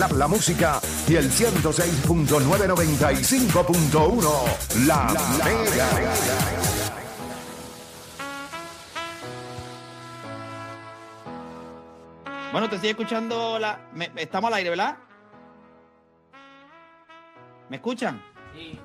La, la música y el 106.995.1 La, la Mega. Bueno, te sigue escuchando la. me- estamos al aire, ¿verdad? ¿Me escuchan?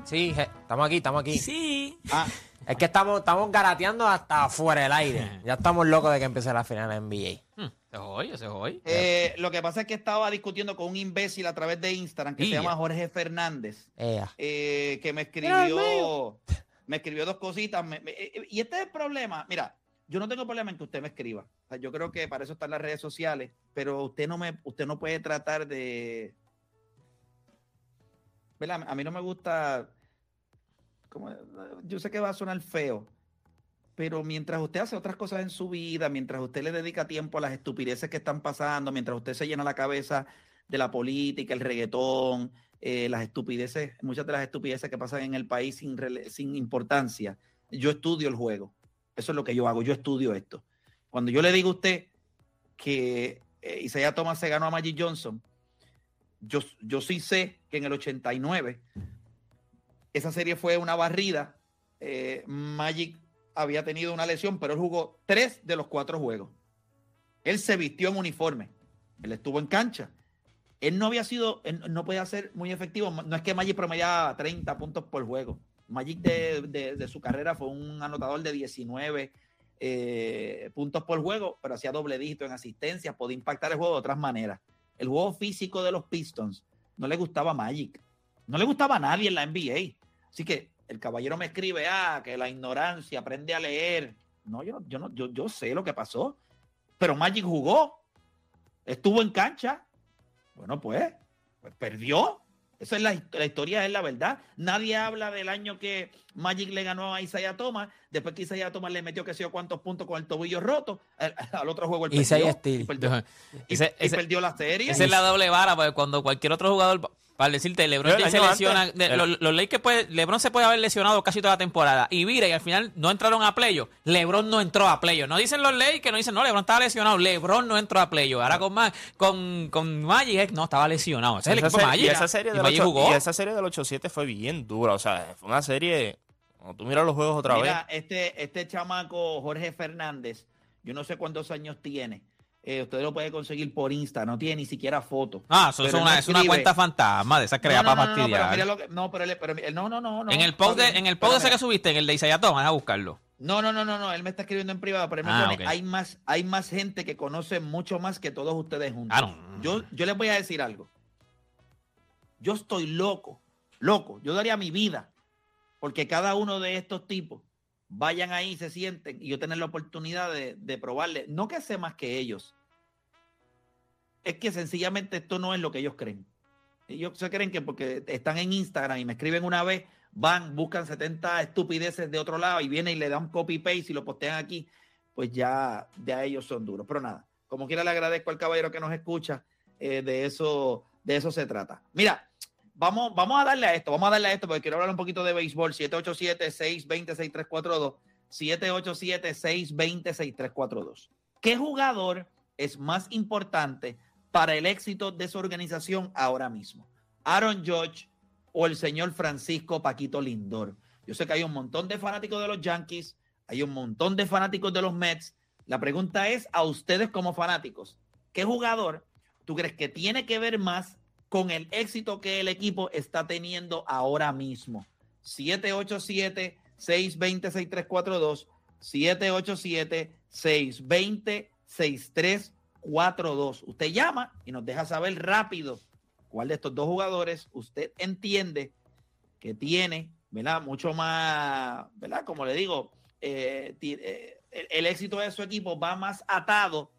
Sí, je- estamos aquí, estamos aquí. Sí. Ah, Es que estamos, estamos garateando hasta fuera del aire. Ya estamos locos de que empiece la final de NBA. Hmm, Se joy, se joy. eh, lo que pasa es que estaba discutiendo con un imbécil a través de Instagram que se Ya. llama Jorge Fernández, eh, que me escribió. Me escribió dos cositas. me- me- eh, y este es el problema. Mira, yo no tengo problema en que usted me escriba. O sea, yo creo que para eso están las redes sociales, pero usted no me, usted no puede tratar de. ¿Verdad? A mí no me gusta. como- yo sé que va a sonar feo, pero mientras usted hace otras cosas en su vida, mientras usted le dedica tiempo a las estupideces que están pasando, mientras usted se llena la cabeza de la política, el reggaetón, eh, las estupideces, muchas de las estupideces que pasan en el país sin, sin importancia, yo estudio el juego. Eso es lo que yo hago, yo estudio esto. Cuando yo le digo a usted que eh, Isaiah Thomas se ganó a Magic Johnson, yo, yo sí sé que en el 89 esa serie fue una barrida. eh, Magic había tenido una lesión, pero él jugó tres de los cuatro juegos. Él se vistió en uniforme. Él estuvo en cancha. Él no había sido, él no podía ser muy efectivo. No es que Magic promediaba 30 puntos por juego. Magic de, de- su carrera fue un anotador de 19 eh, puntos por juego, pero hacía doble dígito en asistencias, podía impactar el juego de otras maneras. El juego físico de los Pistons no le gustaba a Magic. No le gustaba a nadie en la NBA. Así que el caballero me escribe, ah, que la ignorancia, aprende a leer. No, yo, no- yo, no, yo, yo sé lo que pasó. Pero Magic jugó, estuvo en cancha. Bueno, pues, pues perdió. Esa es la, la historia, es la verdad. Nadie habla del año que Magic le ganó a Isaiah Thomas, después que Isaiah Thomas le metió que sé yo cuántos puntos con el tobillo roto. Al, al otro juego el Isaiah perdió, y perdió, y- Ese- y ese- perdió la serie. Esa es la doble vara, porque cuando cualquier otro jugador, para decirte, LeBron James se lesiona, antes, de- el- los, los Lakers puede, LeBron se puede haber lesionado casi toda la temporada y vira y al final no entraron a playoff. LeBron no entró a playoff. No dicen los Lakers, no dicen, no, LeBron estaba lesionado. LeBron no entró a playoff. Ahora con, Ma- con, con Magic, eh, no, estaba lesionado. Ese es el Esa equipo serie- Magic. y esa serie Y del Magic 8 jugó. y esa serie del 8-7 fue bien dura. O sea, fue una serie. Cuando tú miras los juegos otra Mira, vez. este, este chamaco Jorge Fernández, yo no sé cuántos años tiene. Eh, usted lo puede conseguir por Insta, no tiene ni siquiera foto. Ah, eso es una, es una cuenta fantasma de esas creadas no, no, para no, no, pero fastidiar. mira lo que- no, pero él, pero no, no, no, en el post, de, en el post ese que subiste, en el de Isaiah Thomas, a buscarlo. No, no, no, no, no, él me está escribiendo en privado, pero él me Ah, pone, hay más, hay más gente que conoce mucho más que todos ustedes juntos. Ah. Yo, yo les voy a decir algo. Yo estoy loco, loco. Yo daría mi vida porque cada uno de estos tipos vayan ahí, se sienten y yo tener la oportunidad de, de probarle. No que sé más que ellos. Es que sencillamente esto no es lo que ellos creen. Ellos se creen que porque están en Instagram y me escriben una vez, van, buscan 70 estupideces de otro lado y vienen y le dan copy paste y lo postean aquí, pues ya de a ellos son duros. Pero nada, como quiera le agradezco al caballero que nos escucha, eh, de eso, de eso se trata. Mira, vamos, vamos a darle a esto, vamos a darle a esto porque quiero hablar un poquito de béisbol. 787-620-6342. 787-620-6342. ¿Qué jugador es más importante para el éxito de su organización ahora mismo? Aaron Judge o el señor Francisco Paquito Lindor. Yo sé que hay un montón de fanáticos de los Yankees, hay un montón de fanáticos de los Mets. La pregunta es a ustedes como fanáticos, ¿qué jugador tú crees que tiene que ver más con el éxito que el equipo está teniendo ahora mismo? 787-620-6342, 787-620-6342. Usted llama y nos deja saber rápido cuál de estos dos jugadores usted entiende que tiene, ¿verdad? Mucho más, ¿verdad? Como le digo, eh, eh, el éxito de su equipo va más atado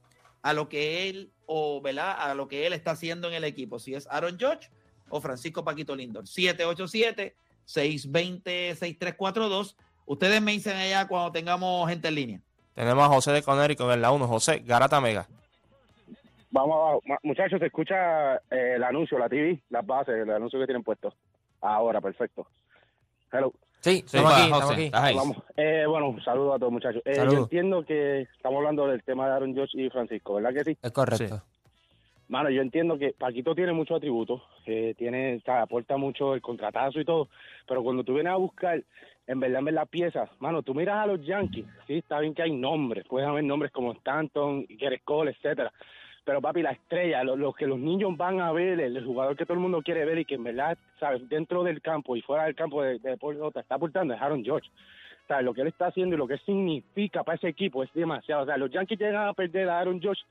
a lo que él, o, ¿verdad? A lo que él está haciendo en el equipo. Si es Aaron George o Francisco Paquito Lindor. 787-620-6342. Ustedes me dicen allá cuando tengamos gente en línea. Tenemos a José de Conérico en la 1. José, Garata Mega. Vamos abajo. Muchachos, se escucha eh, el anuncio, la TV, las bases, el anuncio que tienen puesto. Ahora, perfecto. Hello. Sí, Sí, estamos aquí, estamos aquí. Vamos. Eh, bueno, saludos a todos, muchachos. Eh, yo entiendo que estamos hablando del tema de Aaron Josh y Francisco, ¿verdad que sí? Es correcto. Mano, yo entiendo que Paquito tiene muchos atributos, eh, tiene, o sea, aporta mucho el contratazo y todo, pero cuando tú vienes a buscar, en verdad, en las piezas, mano, tú miras a los Yankees, sí, está bien que hay nombres, pueden haber nombres como Stanton, Garrett Cole, etcétera, pero papi, la estrella, lo, que los niños van a ver, el, jugador que todo el mundo quiere ver y que en verdad, sabes, dentro del campo y fuera del campo de, de deporte, está aportando es Aaron George. Sea, lo que él está haciendo y lo que significa para ese equipo es demasiado. O sea, los Yankees llegan a perder a Aaron George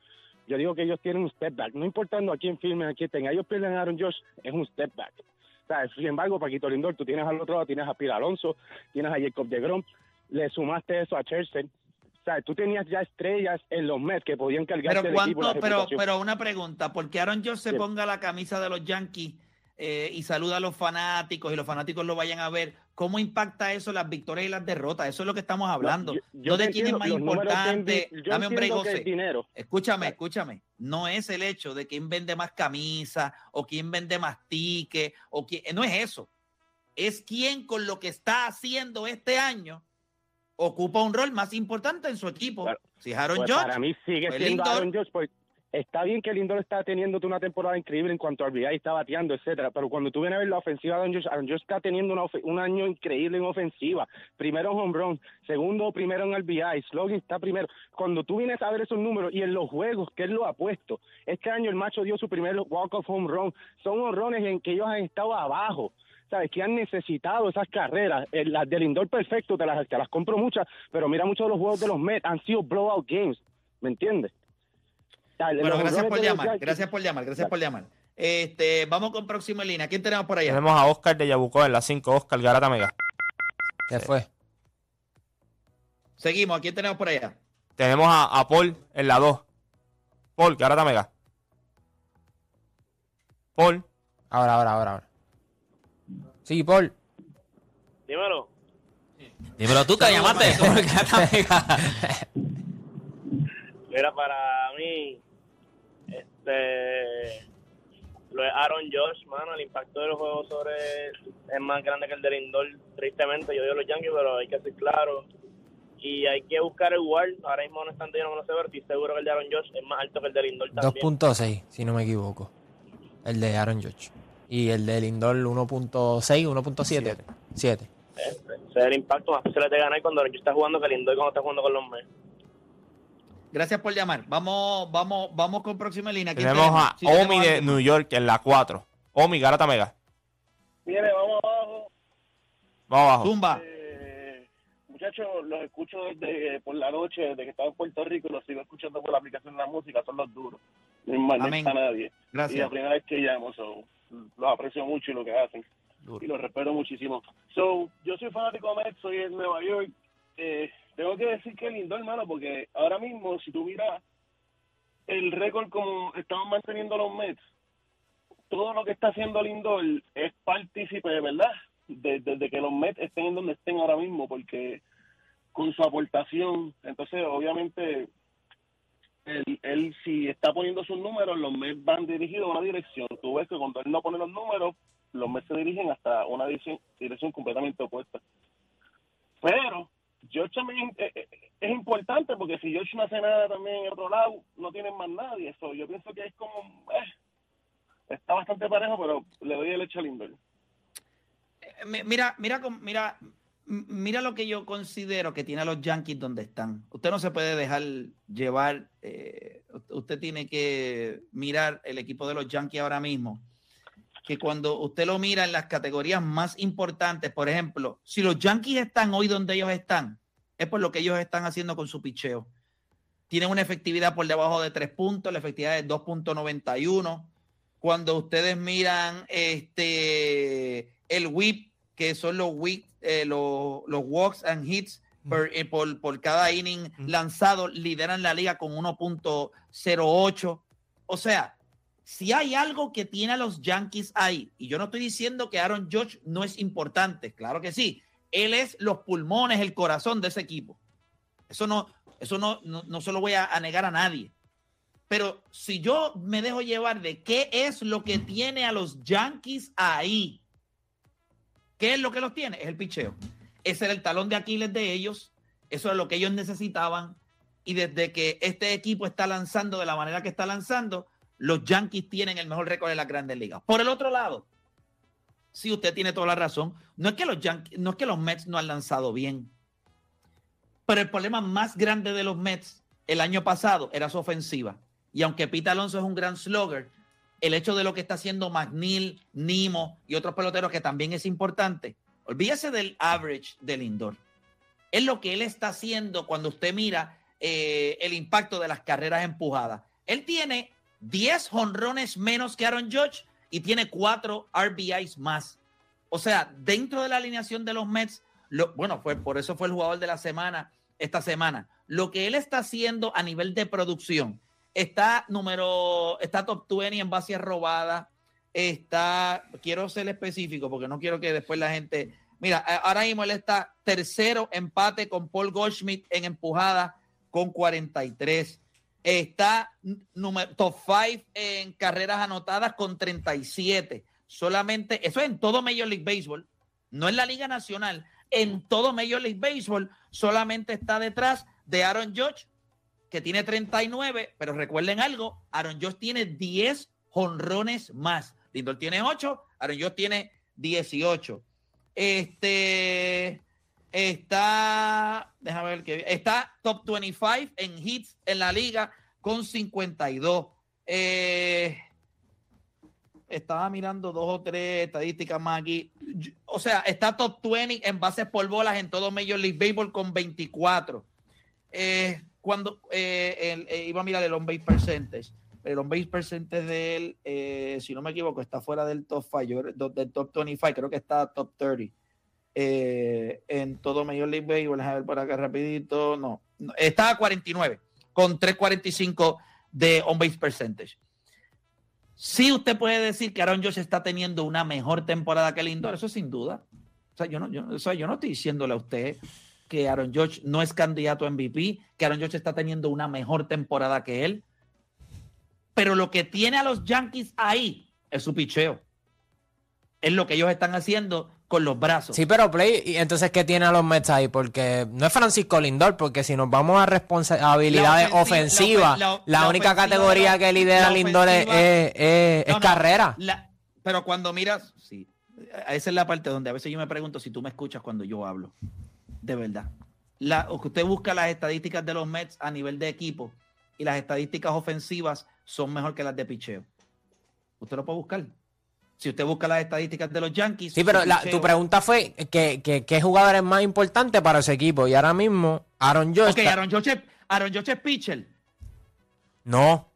yo digo que ellos tienen un step back. No importando a quién firmen, a quién tenga. Ellos pierden a Aaron Josh, es un step back. O sea, sin embargo, Paquito Lindor, tú tienes al otro lado, tienes a Pira Alonso, tienes a Jacob de Grom, le sumaste eso a Chelsea. O sea, tú tenías ya estrellas en los Mets que podían cargar Pero cuánto, pero, pero una pregunta, porque Aaron George se Sí. ponga la camisa de los Yankees eh, y saluda a los fanáticos y los fanáticos lo vayan a ver, ¿cómo impacta eso las victorias y las derrotas? Eso es lo que estamos hablando. yo- yo no de quién es más números importante. Dame un break, dinero. Escúchame, escúchame. No es el hecho de quién vende más camisas o quién vende más tickets o quién, no es eso. Es quién con lo que está haciendo este año ocupa un rol más importante en su equipo. Claro. Si Aaron Pues para mí sigue pues siendo Lindor. Aaron Judge, pues está bien que Lindor está teniendo una temporada increíble en cuanto a RBI, está bateando, etcétera, pero cuando tú vienes a ver la ofensiva de Aaron Judge, Aaron Judge está teniendo una un año increíble en ofensiva, primero en home run, segundo primero en RBI, Slogan está primero. Cuando tú vienes a ver esos números y en los juegos que él lo ha puesto, este año el macho dio su primer walk of home run, son honrones en que ellos han estado abajo. ¿Sabes? Que han necesitado esas carreras. Eh, Las de Lindor perfecto, te las, te las compro muchas, pero mira muchos de los juegos de los Mets han sido blowout games, ¿me entiendes? Bueno, gracias por los llamar, gracias por llamar, gracias por llamar. Este, vamos con próximo en línea. ¿Quién tenemos por allá? Tenemos a Oscar de Yabucó en la 5. Oscar Garata Mega. Se fue. Seguimos, ¿a quién tenemos por allá? Tenemos a, a Paul en la 2. Paul, Garata Mega. Paul. Ahora, ahora, ahora, ahora. Sí, Paul. Dímelo. Dímelo tú que llamaste. Mira, para mí, este, lo de Aaron Josh, mano, el impacto del juego sobre es más grande que el de Lindor, tristemente. Yo digo los Yankees, pero hay que ser claro. Y hay que buscar el WAR. Ahora mismo no están yo no me lo sé, pero estoy seguro que el de Aaron Josh es más alto que el de Lindor también. 2.6, si no me equivoco. El de Aaron Judge. Y el de Lindor 1.6, 1.7. 7. Ese es el impacto más fácil de ganar cuando Judge está jugando que Lindor cuando está jugando con los Mets. Gracias por llamar. Vamos, vamos, vamos con próxima línea. ¿Quién Tenemos a Sí, Omi de New. York en la 4. Omi, Garata Mega. Mire, vamos abajo. Vamos abajo. Zumba. Eh, muchachos, los escucho desde por la noche, desde que estaba en Puerto Rico, los sigo escuchando por la aplicación de la música, son los duros. No Amén. a nadie. Y la Gracias. primera vez que llamo, so, los aprecio mucho y lo que hacen. Y los respeto muchísimo. So, yo soy fanático de Mets, soy en Nueva York. Eh, tengo que decir que lindo, hermano, porque ahora mismo, si tú miras el récord como estamos manteniendo los Mets, todo lo que está haciendo Lindor es partícipe, de verdad, de- desde que los Mets estén en donde estén ahora mismo, porque con su aportación, entonces obviamente él, él si está poniendo sus números, los Mets van dirigidos a una dirección. Tú ves que cuando él no pone los números, los Mets se dirigen hasta una dirección, completamente opuesta. Pero George también es, es- es importante porque si George no hace nada también en otro lado, no tienen más nadie. Eso yo pienso que es como... eh, está bastante parejo, pero le doy el hecho a. Eh, mi- Mira, mira, mira, mira lo que yo considero que tiene a los Yankees donde están. Usted no se puede dejar llevar. eh, usted tiene que mirar el equipo de los Yankees ahora mismo. Que cuando usted lo mira en las categorías más importantes, por ejemplo, si los Yankees están hoy donde ellos están, es por lo que ellos están haciendo con su picheo. Tienen una efectividad por debajo de tres puntos, la efectividad es 2.91 cuando ustedes miran este el whip, que son los whip, eh, los, los walks and hits eh, por, por cada inning lanzado, lideran la liga con 1.08. O sea, si hay algo que tiene a los Yankees ahí, y yo no estoy diciendo que Aaron Judge no es importante, claro que sí, él es los pulmones, el corazón de ese equipo. Eso no, eso no, no, no se lo voy a- a negar a nadie. Pero si yo me dejo llevar de qué es lo que tiene a los Yankees ahí, ¿qué es lo que los tiene? Es el picheo. Ese era el talón de Aquiles de ellos. Eso es lo que ellos necesitaban. Y desde que este equipo está lanzando de la manera que está lanzando, los Yankees tienen el mejor récord de las grandes ligas. Por el otro lado, si usted tiene toda la razón, no es que los Yankees, no es que los Mets no han lanzado bien, pero el problema más grande de los Mets el año pasado era su ofensiva. Y aunque Pete Alonso es un gran slugger, el hecho de lo que está haciendo McNeil, Nimo y otros peloteros que también es importante, olvídese del average del indoor. Es lo que él está haciendo cuando usted mira eh, el impacto de las carreras empujadas. Él tiene 10 jonrones menos que Aaron Judge y tiene 4 RBIs más. O sea, dentro de la alineación de los Mets, bueno, fue, por eso fue el jugador de la semana esta semana. Lo que él está haciendo a nivel de producción, está número, está top 20 en bases robadas, está, quiero ser específico porque no quiero que después la gente, mira, ahora mismo él está tercero empate con Paul Goldschmidt en empujada con 43. Está número, top 5 en carreras anotadas con 37. Solamente, eso es en todo Major League Baseball, no en la Liga Nacional, en todo Major League Baseball, solamente está detrás de Aaron Judge, que tiene 39, pero recuerden algo, Aaron Judge tiene 10 jonrones más. Lindor tiene 8, Aaron Judge tiene 18. Este está, déjame ver qué está top 25 en hits en la liga con 52. Eh, estaba mirando dos o tres estadísticas más aquí. O sea, está top 20 en bases por bolas en todo Major League Baseball con 24. Eh, cuando eh, eh, iba a mirar el on-base percentage, el on-base percentage de él, eh, si no me equivoco, está fuera del top 5, del top 25, creo que está top 30. en todo Major League Baseball, a ver por acá rapidito, no, está a 49, con 3.45 de on-base percentage. Sí, usted puede decir que Aaron Josh está teniendo una mejor temporada que Lindor, eso sin duda. O sea, yo no, yo, o sea, yo no estoy diciéndole a usted que Aaron George no es candidato a MVP, que Aaron George está teniendo una mejor temporada que él. Pero lo que tiene a los Yankees ahí es su picheo. Es lo que ellos están haciendo con los brazos. Sí, pero Play, ¿y entonces qué tiene a los Mets ahí? Porque no es Francisco Lindor, porque si nos vamos a responsabilidades La ofensiva- ofensivas, la única ofensiva categoría que lidera Lindor es, es- es- es No, no, carrera. pero cuando miras, sí, esa es la parte donde a veces yo me pregunto si tú me escuchas cuando yo hablo. De verdad. La, que usted busca las estadísticas de los Mets a nivel de equipo y las estadísticas ofensivas son mejor que las de picheo. Usted lo puede buscar. Si usted busca las estadísticas de los Yankees. Sí, pero la- tu pregunta fue que, que, qué jugador es más importante para ese equipo. Y ahora mismo, Aaron George. Ok, está- Aaron George, Aaron George es pitcher. No.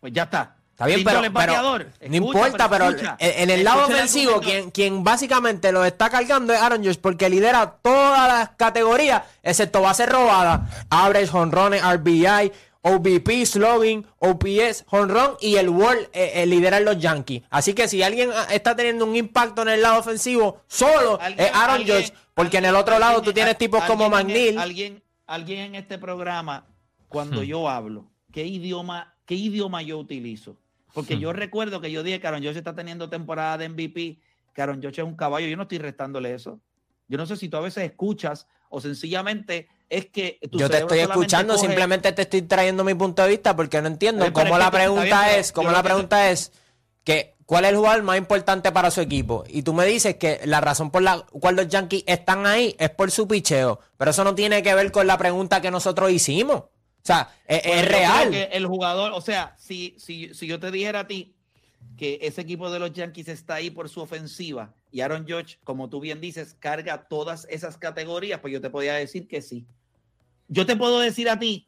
Pues ya está. Está bien, pero, no importa, pero, escucha. en, en el lado ofensivo, quien, quien básicamente lo está cargando es Aaron George porque lidera todas las categorías, excepto base robada, average, honrones, RBI, OBP, slugging, OPS, honrón y el World eh, eh, lidera en los Yankees. Así que si alguien ah, está teniendo un impacto en el lado ofensivo, solo es Aaron George, porque en el otro lado tú tienes tipos como McNeil. Alguien, alguien en este programa, cuando Hmm. yo hablo, ¿qué idioma, ¿qué idioma yo utilizo? Porque Hmm. yo recuerdo que yo dije que Aaron George está teniendo temporada de MVP, que Aaron George es un caballo. Yo no estoy restándole eso. Yo no sé si tú a veces escuchas o sencillamente es que tu Yo te estoy escuchando, coge- simplemente te estoy trayendo mi punto de vista porque no entiendo cómo la pregunta bien, es, cómo la que- pregunta es que cuál es el jugador más importante para su equipo. Y tú me dices que la razón por la cual los Yankees están ahí es por su picheo, pero eso no tiene que ver con la pregunta que nosotros hicimos. O sea, es, Bueno, es real. que el jugador, o sea, si, si, si yo te dijera a ti que ese equipo de los Yankees está ahí por su ofensiva y Aaron George, como tú bien dices, carga todas esas categorías, pues yo te podía decir que sí. Yo te puedo decir a ti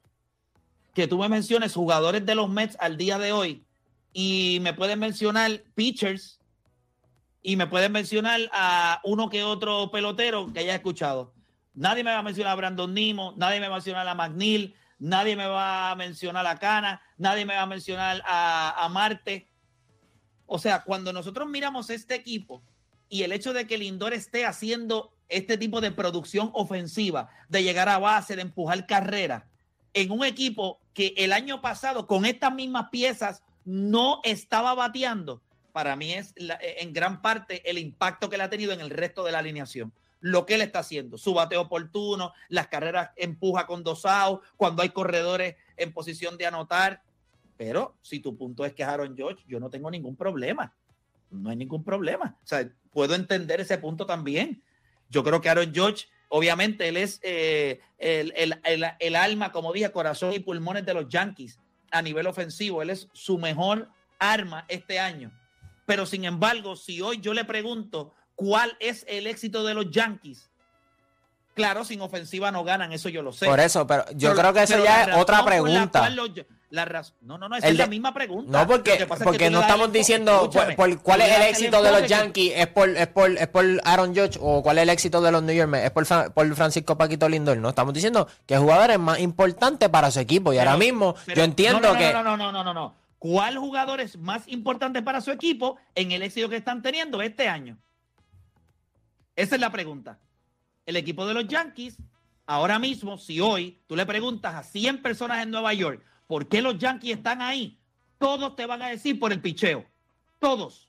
que tú me menciones jugadores de los Mets al día de hoy y me puedes mencionar pitchers y me puedes mencionar a uno que otro pelotero que haya escuchado. Nadie me va a mencionar a Brandon Nimo, nadie me va a mencionar a McNeil, nadie me va a mencionar a Cana, nadie me va a mencionar a, a Marte. O sea, cuando nosotros miramos este equipo y el hecho de que Lindor esté haciendo este tipo de producción ofensiva, de llegar a base, de empujar carrera, en un equipo que el año pasado con estas mismas piezas no estaba bateando, para mí es en gran parte el impacto que le ha tenido en el resto de la alineación. Lo que él está haciendo, su bateo oportuno, las carreras empuja con dos outs, cuando hay corredores en posición de anotar. Pero si tu punto es que Aaron George, yo no tengo ningún problema. No hay ningún problema. O sea, puedo entender ese punto también. Yo creo que Aaron George, obviamente, él es eh, el, el- el- el alma, como dije, corazón y pulmones de los Yankees a nivel ofensivo. Él es su mejor arma este año. Pero sin embargo, si hoy yo le pregunto cuál es el éxito de los Yankees, claro, sin ofensiva no ganan, eso yo lo sé. Por eso, pero yo Pero- creo que eso pero ya es otra la pregunta. los- la no, no, no, esa El es la misma pregunta. No, porque, es que porque no estamos el- diciendo escúchame, por- por cuál es el éxito de los que- Yankees, es por, es por, es por Aaron Judge o cuál es el éxito de los New York Mets, es por, por Francisco Paquito Lindor. No, estamos diciendo que el jugador es más importante para su equipo y Pero- ahora mismo pero- yo entiendo no, no, que... No, no, no, no, no, no. ¿Cuál jugador es más importante para su equipo en el éxito que están teniendo este año? Esa es la pregunta. El equipo de los Yankees, ahora mismo, si hoy tú le preguntas a 100 personas en Nueva York por qué los Yankees están ahí, todos te van a decir por el picheo. Todos.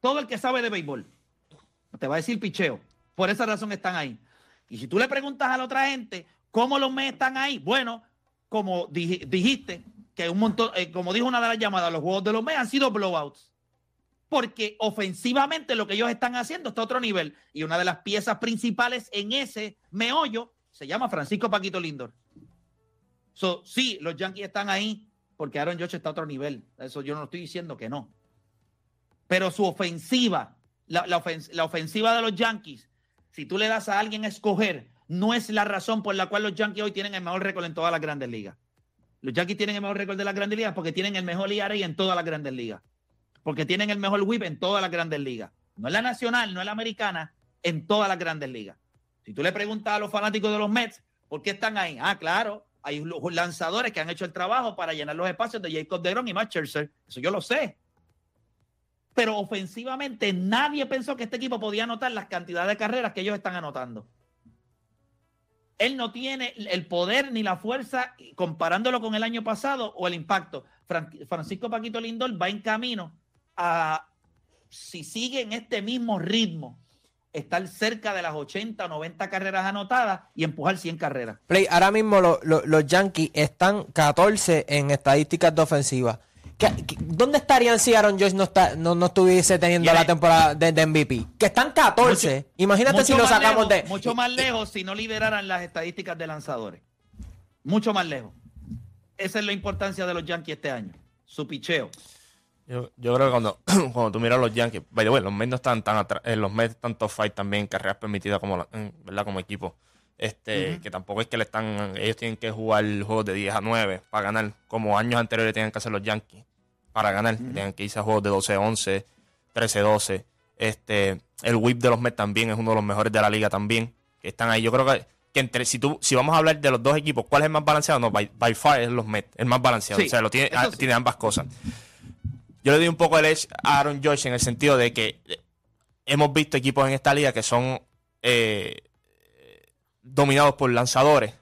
Todo el que sabe de béisbol te va a decir picheo. Por esa razón están ahí. Y si tú le preguntas a la otra gente cómo los Mets están ahí, bueno, como dij- dijiste, que un montón, eh, como dijo una de las llamadas, los juegos de los Mets han sido blowouts. Porque ofensivamente lo que ellos están haciendo está a otro nivel. Y una de las piezas principales en ese meollo se llama Francisco Paquito Lindor. So, sí, los Yankees están ahí porque Aaron Judge está a otro nivel. Eso yo no estoy diciendo que no. Pero su ofensiva, la, la ofens- la ofensiva de los Yankees, si tú le das a alguien a escoger, no es la razón por la cual los Yankees hoy tienen el mejor récord en todas las grandes ligas. Los Yankees tienen el mejor récord de las grandes ligas porque tienen el mejor ERA en todas las grandes ligas. Porque tienen el mejor whip en todas las grandes ligas. No es la nacional, no es la americana, en todas las grandes ligas. Si tú le preguntas a los fanáticos de los Mets, ¿por qué están ahí? Ah, claro, hay lanzadores que han hecho el trabajo para llenar los espacios de Jacob DeGrom y Matt Scherzer. Eso yo lo sé. Pero ofensivamente nadie pensó que este equipo podía anotar las cantidades de carreras que ellos están anotando. Él no tiene el poder ni la fuerza comparándolo con el año pasado o el impacto. Fran- Francisco Paquito Lindor va en camino a, si sigue en este mismo ritmo, estar cerca de las 80 o 90 carreras anotadas y empujar 100 carreras. Play, ahora mismo lo- lo- los Yankees están 14 en estadísticas de ofensiva. ¿Qué- qué- ¿Dónde estarían si Aaron Joyce no, está, no, no estuviese teniendo la temporada de, de MVP? Que están 14. Imagínate si lo sacamos lejos, de... Mucho más lejos si no lideraran las estadísticas de lanzadores. Mucho más lejos. Esa es la importancia de los Yankees este año. Su picheo. Yo, yo creo que cuando, cuando tú miras los Yankees, by the way, los Mets no están tan atrás, eh, los Mets están top fight también en carreras permitidas como, la- ¿verdad? como equipo. Este, que tampoco es que le están, ellos tienen que jugar juegos de 10 a 9 para ganar, como años anteriores tenían que hacer los Yankees para ganar, Ujú. tenían que irse a juegos de 12 a 11, 13 a 12. Este, el whip de los Mets también es uno de los mejores de la liga también, que están ahí. Yo creo que, que entre, si tú, si vamos a hablar de los dos equipos, ¿cuál es el más balanceado? No, by, by far es los Mets, el más balanceado. Sí, o sea, lo tiene, ah, sí. tiene ambas cosas. Yo le doy un poco el edge a Aaron George en el sentido de que eh, hemos visto equipos en esta liga que son eh, dominados por lanzadores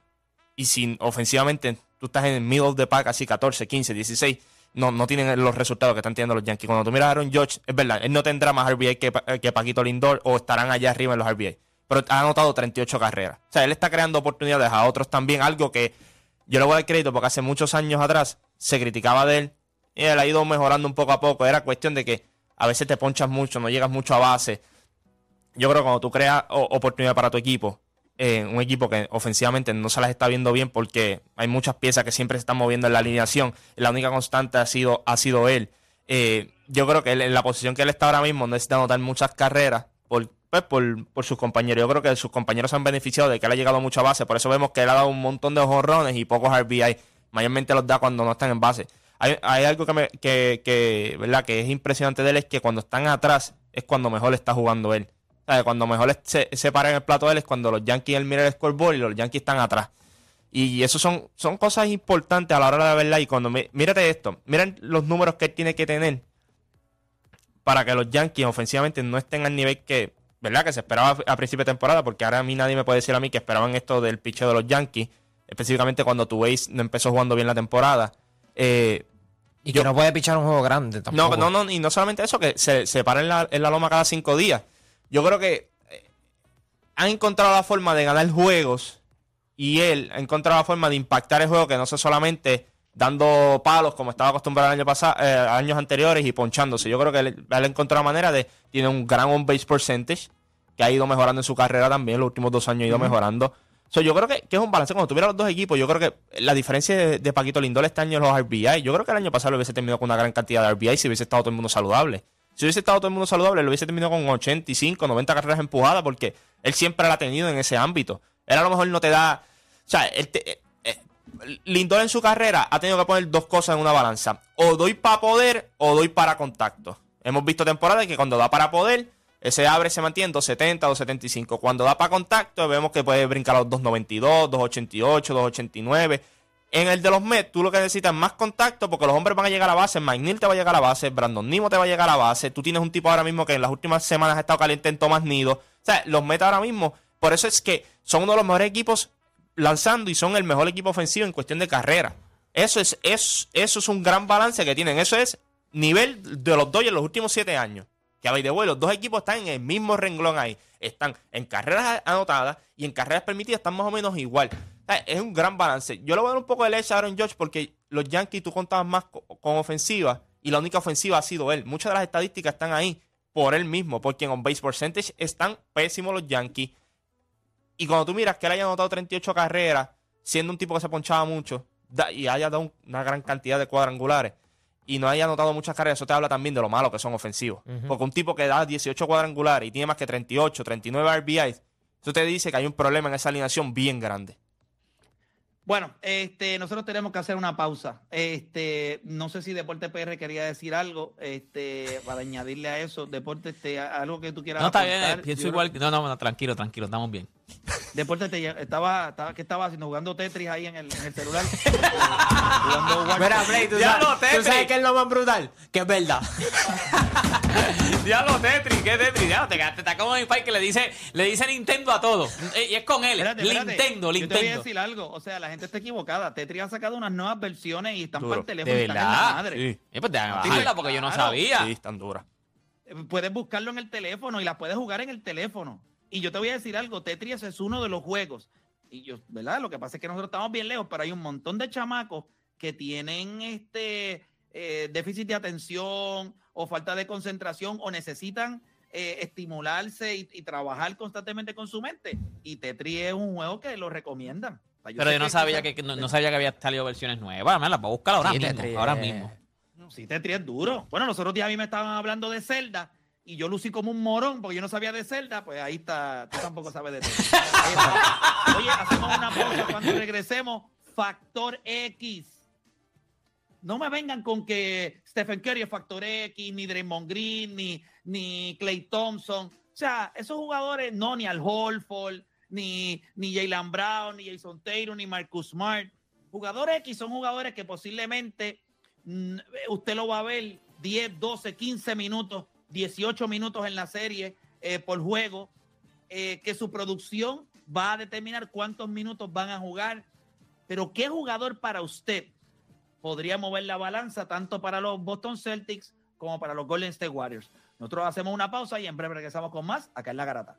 y sin ofensivamente tú estás en el middle of the pack así 14, 15, 16 no, no tienen los resultados que están teniendo los Yankees. Cuando tú miras a Aaron George, es verdad, él no tendrá más RBI que, Pa- que Paquito Lindor o estarán allá arriba en los RBI. Pero ha anotado 38 carreras. O sea, él está creando oportunidades a otros también, algo que yo le voy a dar crédito porque hace muchos años atrás se criticaba de él y él ha ido mejorando un poco a poco. Era cuestión de que a veces te ponchas mucho, no llegas mucho a base. Yo creo que cuando tú creas oportunidad para tu equipo, eh, un equipo que ofensivamente no se las está viendo bien porque hay muchas piezas que siempre se están moviendo en la alineación. La única constante ha sido, ha sido él. Eh, yo creo que en la posición que él está ahora mismo necesita anotar muchas carreras por, pues, por, por sus compañeros. Yo creo que sus compañeros se han beneficiado de que él ha llegado a base. Por eso vemos que él ha dado un montón de jonrones y pocos RBI. Mayormente los da cuando no están en base. Hay, hay algo que, me, que, ¿verdad? que es impresionante de él, es que cuando están atrás es cuando mejor está jugando él. O sea, Cuando mejor se, se para en el plato de él es cuando los Yankees él mira el scoreboard y los Yankees están atrás. Y eso son, son cosas importantes a la hora de la verdad. Y cuando mírate esto, miren los números que él tiene que tener para que los Yankees ofensivamente no estén al nivel que, ¿verdad? Que se esperaba a principio de temporada, porque ahora a mí nadie me puede decir a mí que esperaban esto del picheo de los Yankees, específicamente cuando tu base no empezó jugando bien la temporada. Eh, Y yo- que no puede pichar un juego grande no, tampoco. no, no, y no solamente eso, que se, se para en la, en la loma cada cinco días. Yo creo que eh, han encontrado la forma de ganar juegos y él ha encontrado la forma de impactar el juego que no sea solamente dando palos como estaba acostumbrado el año pasado, eh, años anteriores y ponchándose. Yo creo que él, él encontró la manera de, tiene un gran on-base percentage, que ha ido mejorando en su carrera también, los últimos dos años ha ido mejorando. So, yo creo que, que es un balance. Cuando tuviera los dos equipos, yo creo que la diferencia de, de Paquito Lindol este año en los RBI, yo creo que el año pasado lo hubiese terminado con una gran cantidad de RBI si hubiese estado todo el mundo saludable. Si hubiese estado todo el mundo saludable, lo hubiese terminado con 85, 90 carreras empujadas, porque él siempre la ha tenido en ese ámbito. Él a lo mejor no te da. O sea, él te- eh, eh, Lindor en su carrera ha tenido que poner dos cosas en una balanza. O doy para poder o doy para contacto. Hemos visto temporadas que cuando da para poder, ese abre se mantiene en 270, 275. Cuando da para contacto, vemos que puede brincar a los 292, 288, 289. En el de los Mets, tú lo que necesitas es más contacto porque los hombres van a llegar a la base. Mike Neal te va a llegar a la base. Brandon Nimo te va a llegar a la base. Tú tienes un tipo ahora mismo que en las últimas semanas ha estado caliente en Tomás Nido. O sea, los Mets ahora mismo, por eso es que son uno de los mejores equipos lanzando y son el mejor equipo ofensivo en cuestión de carrera. Eso es, es, eso es un gran balance que tienen. Eso es nivel de los Dodgers en los últimos siete años. Que the way, los dos equipos están en el mismo renglón ahí. Están en carreras anotadas y en carreras permitidas están más o menos igual. Es un gran balance. Yo le voy a dar un poco de leche a Aaron Judge porque los Yankees tú contabas más co- con ofensiva y la única ofensiva ha sido él. Muchas de las estadísticas están ahí por él mismo, porque en on-base percentage están pésimos los Yankees. Y cuando tú miras que él haya anotado 38 carreras, siendo un tipo que se ponchaba mucho y haya dado un- una gran cantidad de cuadrangulares y no haya anotado muchas carreras, eso te habla también de lo malo que son ofensivos. Porque un tipo que da 18 cuadrangulares y tiene más que 38, 39 RBIs, eso te dice que hay un problema en esa alineación bien grande. Bueno, este, nosotros tenemos que hacer una pausa. Este, no sé si Deporte PR quería decir algo, este, para añadirle a eso, Deporte, este, algo que tú quieras. No, está bien, eh, pienso Yo igual. No, no, no, tranquilo, tranquilo, estamos bien. Deporte, te, estaba, estaba, ¿qué estaba haciendo? Jugando Tetris ahí en el, en el celular. Jugando Mira, Play, tú, Diablo, sabes, tú sabes que es lo más brutal, que es verdad. Diablo Tetris, ¿qué Tetris? Diablo, te quedaste está como mi pai que le dice, le dice Nintendo a todo. Eh, Y es con él. Espérate, espérate. Nintendo, Yo te voy a Nintendo. decir algo. O sea, la gente está equivocada. Tetris ha sacado unas nuevas versiones y están Duro. para el teléfono. De y están en la verdad. madre. Sí, Eh, pues déjame porque yo no claro. sabía. sí, están duras. Eh, Puedes buscarlo en el teléfono y la puedes jugar en el teléfono. Y yo te voy a decir algo, Tetris es uno de los juegos. Y yo, ¿verdad? Lo que pasa es que nosotros estamos bien lejos, pero hay un montón de chamacos que tienen este eh, déficit de atención o falta de concentración o necesitan eh, estimularse y, y trabajar constantemente con su mente. Y Tetris es un juego que lo recomiendan. O sea, Pero yo no sabía que, que no, no sabía que había salido versiones nuevas. Me las voy a buscar ahora Sí, mismo. Tetris, Ahora mismo. No, Sí, Tetris es duro. Bueno, los otros días a mí me estaban hablando de Zelda y yo lucí como un morón porque yo no sabía de Zelda. Pues ahí está, tú tampoco sabes de está. Oye, hacemos una pausa cuando regresemos. Factor X. No me vengan con que Stephen Curry es Factor X, ni Draymond Green, ni, ni Clay Thompson. O sea, esos jugadores, no, ni Al Holford, ni, ni Jalen Brown, ni Jason Taylor, ni Marcus Smart. Jugadores X son jugadores que posiblemente mm, usted lo va a ver 10, 12, 15 minutos, 18 minutos en la serie eh, por juego, eh, que su producción va a determinar cuántos minutos van a jugar. Pero ¿qué jugador para usted podría mover la balanza tanto para los Boston Celtics como para los Golden State Warriors? Nosotros hacemos una pausa y en breve regresamos con más acá en La Garata.